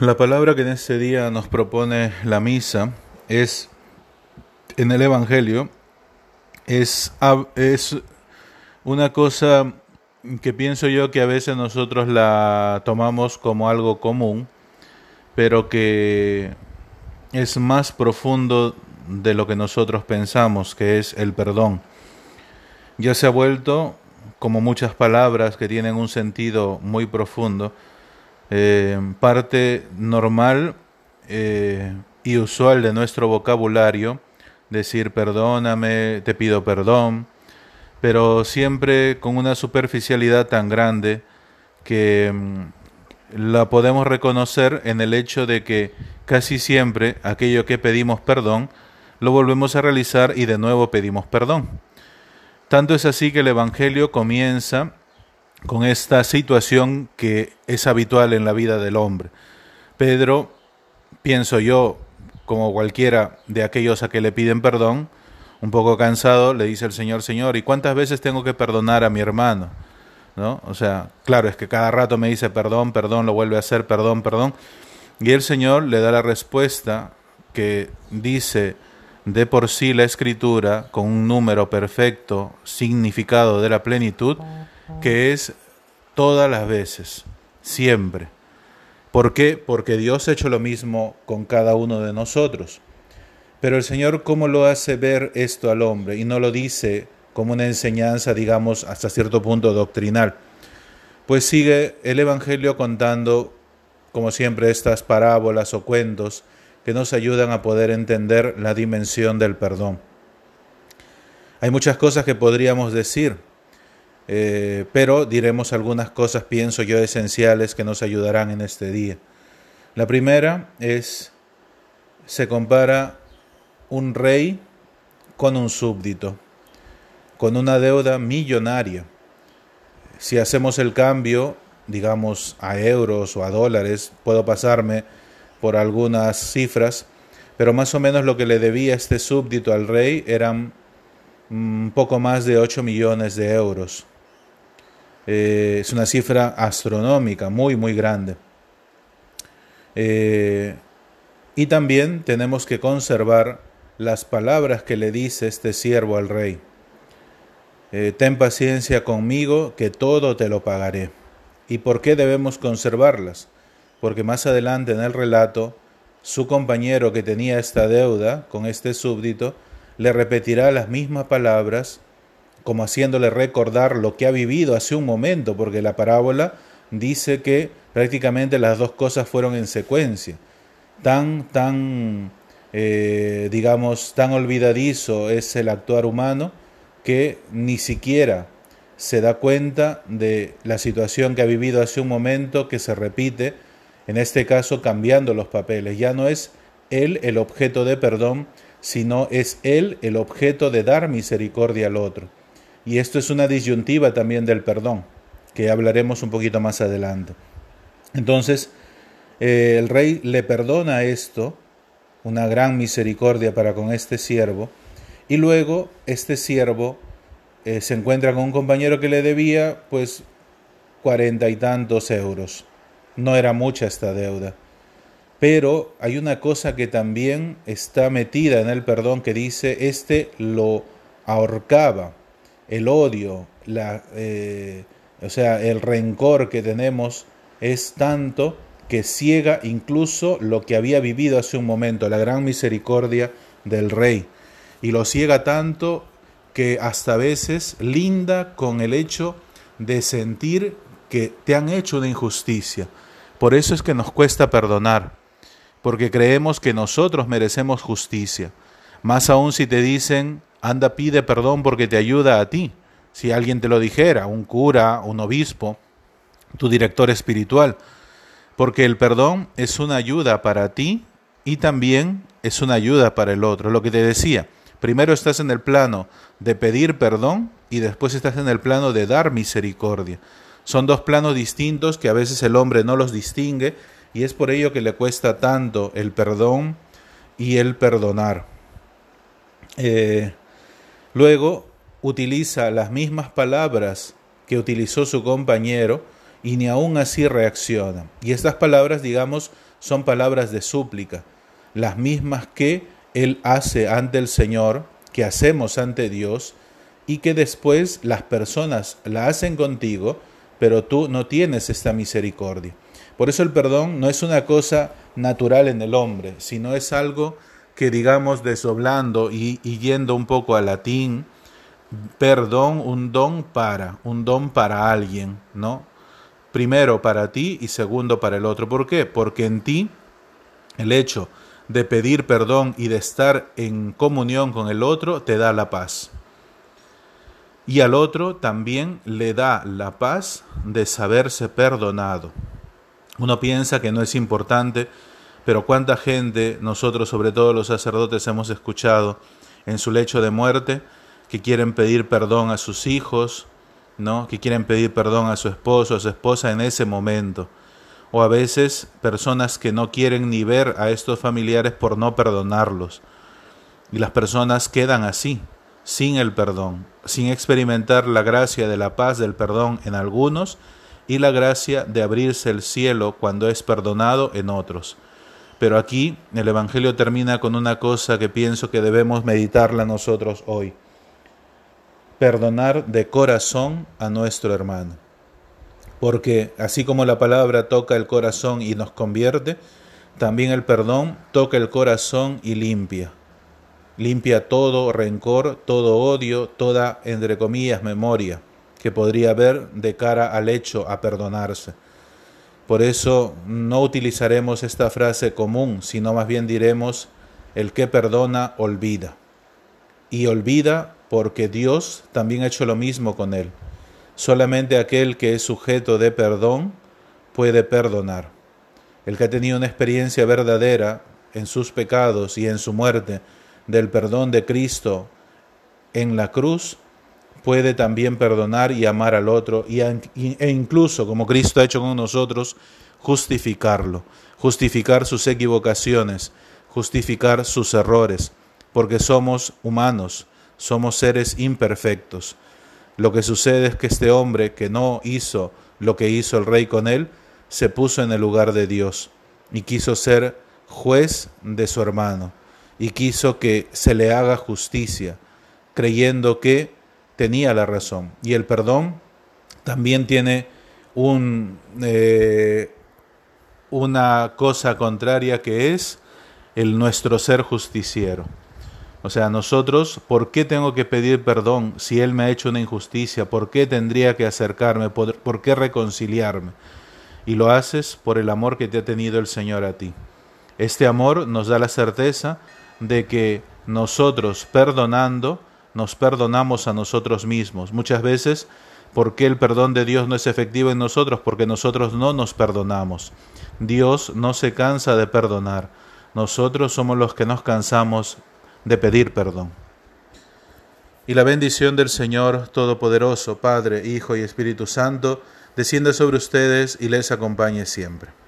La palabra que en este día nos propone la misa es en el Evangelio, es, es una cosa que pienso yo que a veces nosotros la tomamos como algo común, pero que es más profundo de lo que nosotros pensamos, que es el perdón. Ya se ha vuelto, como muchas palabras que tienen un sentido muy profundo, eh, parte normal eh, y usual de nuestro vocabulario, decir perdóname, te pido perdón, pero siempre con una superficialidad tan grande que mm, la podemos reconocer en el hecho de que casi siempre aquello que pedimos perdón lo volvemos a realizar y de nuevo pedimos perdón. Tanto es así que el Evangelio comienza con esta situación que es habitual en la vida del hombre. Pedro, pienso yo, como cualquiera de aquellos a que le piden perdón, un poco cansado, le dice el Señor, Señor, ¿y cuántas veces tengo que perdonar a mi hermano? ¿No? O sea, claro, es que cada rato me dice perdón, perdón, lo vuelve a hacer, perdón, perdón. Y el Señor le da la respuesta que dice de por sí la escritura con un número perfecto, significado de la plenitud, que es todas las veces, siempre. ¿Por qué? Porque Dios ha hecho lo mismo con cada uno de nosotros. Pero el Señor, ¿cómo lo hace ver esto al hombre? Y no lo dice como una enseñanza, digamos, hasta cierto punto doctrinal. Pues sigue el Evangelio contando, como siempre, estas parábolas o cuentos que nos ayudan a poder entender la dimensión del perdón. Hay muchas cosas que podríamos decir, eh, pero diremos algunas cosas, pienso yo, esenciales que nos ayudarán en este día. La primera es, se compara un rey con un súbdito, con una deuda millonaria. Si hacemos el cambio, digamos, a euros o a dólares, puedo pasarme por algunas cifras, pero más o menos lo que le debía este súbdito al rey eran un poco más de 8 millones de euros. Eh, es una cifra astronómica, muy, muy grande. Eh, y también tenemos que conservar las palabras que le dice este siervo al rey. Eh, ten paciencia conmigo, que todo te lo pagaré. ¿Y por qué debemos conservarlas? Porque más adelante en el relato, su compañero que tenía esta deuda con este súbdito, le repetirá las mismas palabras como haciéndole recordar lo que ha vivido hace un momento, porque la parábola dice que prácticamente las dos cosas fueron en secuencia. Tan, tan, eh, digamos, tan olvidadizo es el actuar humano que ni siquiera se da cuenta de la situación que ha vivido hace un momento que se repite, en este caso cambiando los papeles. Ya no es él el objeto de perdón, sino es él el objeto de dar misericordia al otro. Y esto es una disyuntiva también del perdón, que hablaremos un poquito más adelante. Entonces, eh, el rey le perdona esto, una gran misericordia para con este siervo, y luego este siervo eh, se encuentra con un compañero que le debía pues cuarenta y tantos euros. No era mucha esta deuda. Pero hay una cosa que también está metida en el perdón que dice, este lo ahorcaba el odio, la, eh, o sea, el rencor que tenemos es tanto que ciega incluso lo que había vivido hace un momento, la gran misericordia del rey. Y lo ciega tanto que hasta veces linda con el hecho de sentir que te han hecho una injusticia. Por eso es que nos cuesta perdonar, porque creemos que nosotros merecemos justicia. Más aún si te dicen, anda pide perdón porque te ayuda a ti. Si alguien te lo dijera, un cura, un obispo, tu director espiritual, porque el perdón es una ayuda para ti y también es una ayuda para el otro. Lo que te decía, primero estás en el plano de pedir perdón y después estás en el plano de dar misericordia. Son dos planos distintos que a veces el hombre no los distingue y es por ello que le cuesta tanto el perdón y el perdonar. Eh, Luego utiliza las mismas palabras que utilizó su compañero y ni aún así reacciona. Y estas palabras, digamos, son palabras de súplica, las mismas que Él hace ante el Señor, que hacemos ante Dios, y que después las personas la hacen contigo, pero tú no tienes esta misericordia. Por eso el perdón no es una cosa natural en el hombre, sino es algo que digamos desdoblando y, y yendo un poco al latín, perdón, un don para, un don para alguien, ¿no? Primero para ti y segundo para el otro. ¿Por qué? Porque en ti el hecho de pedir perdón y de estar en comunión con el otro te da la paz. Y al otro también le da la paz de saberse perdonado. Uno piensa que no es importante, pero cuánta gente, nosotros sobre todo los sacerdotes, hemos escuchado en su lecho de muerte que quieren pedir perdón a sus hijos, ¿no? que quieren pedir perdón a su esposo, a su esposa en ese momento. O a veces personas que no quieren ni ver a estos familiares por no perdonarlos. Y las personas quedan así, sin el perdón, sin experimentar la gracia de la paz del perdón en algunos y la gracia de abrirse el cielo cuando es perdonado en otros. Pero aquí el Evangelio termina con una cosa que pienso que debemos meditarla nosotros hoy. Perdonar de corazón a nuestro hermano. Porque así como la palabra toca el corazón y nos convierte, también el perdón toca el corazón y limpia limpia todo rencor, todo odio, toda, entre comillas, memoria que podría haber de cara al hecho a perdonarse. Por eso no utilizaremos esta frase común, sino más bien diremos, el que perdona, olvida. Y olvida porque Dios también ha hecho lo mismo con él. Solamente aquel que es sujeto de perdón puede perdonar. El que ha tenido una experiencia verdadera en sus pecados y en su muerte, del perdón de Cristo en la cruz, puede también perdonar y amar al otro y, e incluso, como Cristo ha hecho con nosotros, justificarlo, justificar sus equivocaciones, justificar sus errores, porque somos humanos, somos seres imperfectos. Lo que sucede es que este hombre que no hizo lo que hizo el rey con él, se puso en el lugar de Dios y quiso ser juez de su hermano y quiso que se le haga justicia, creyendo que tenía la razón. Y el perdón también tiene eh, una cosa contraria que es el nuestro ser justiciero. O sea, nosotros, ¿por qué tengo que pedir perdón si Él me ha hecho una injusticia? ¿Por qué tendría que acercarme? ¿Por, ¿Por qué reconciliarme? Y lo haces por el amor que te ha tenido el Señor a ti. Este amor nos da la certeza de que nosotros perdonando, nos perdonamos a nosotros mismos. Muchas veces, ¿por qué el perdón de Dios no es efectivo en nosotros? Porque nosotros no nos perdonamos. Dios no se cansa de perdonar. Nosotros somos los que nos cansamos de pedir perdón. Y la bendición del Señor Todopoderoso, Padre, Hijo y Espíritu Santo, descienda sobre ustedes y les acompañe siempre.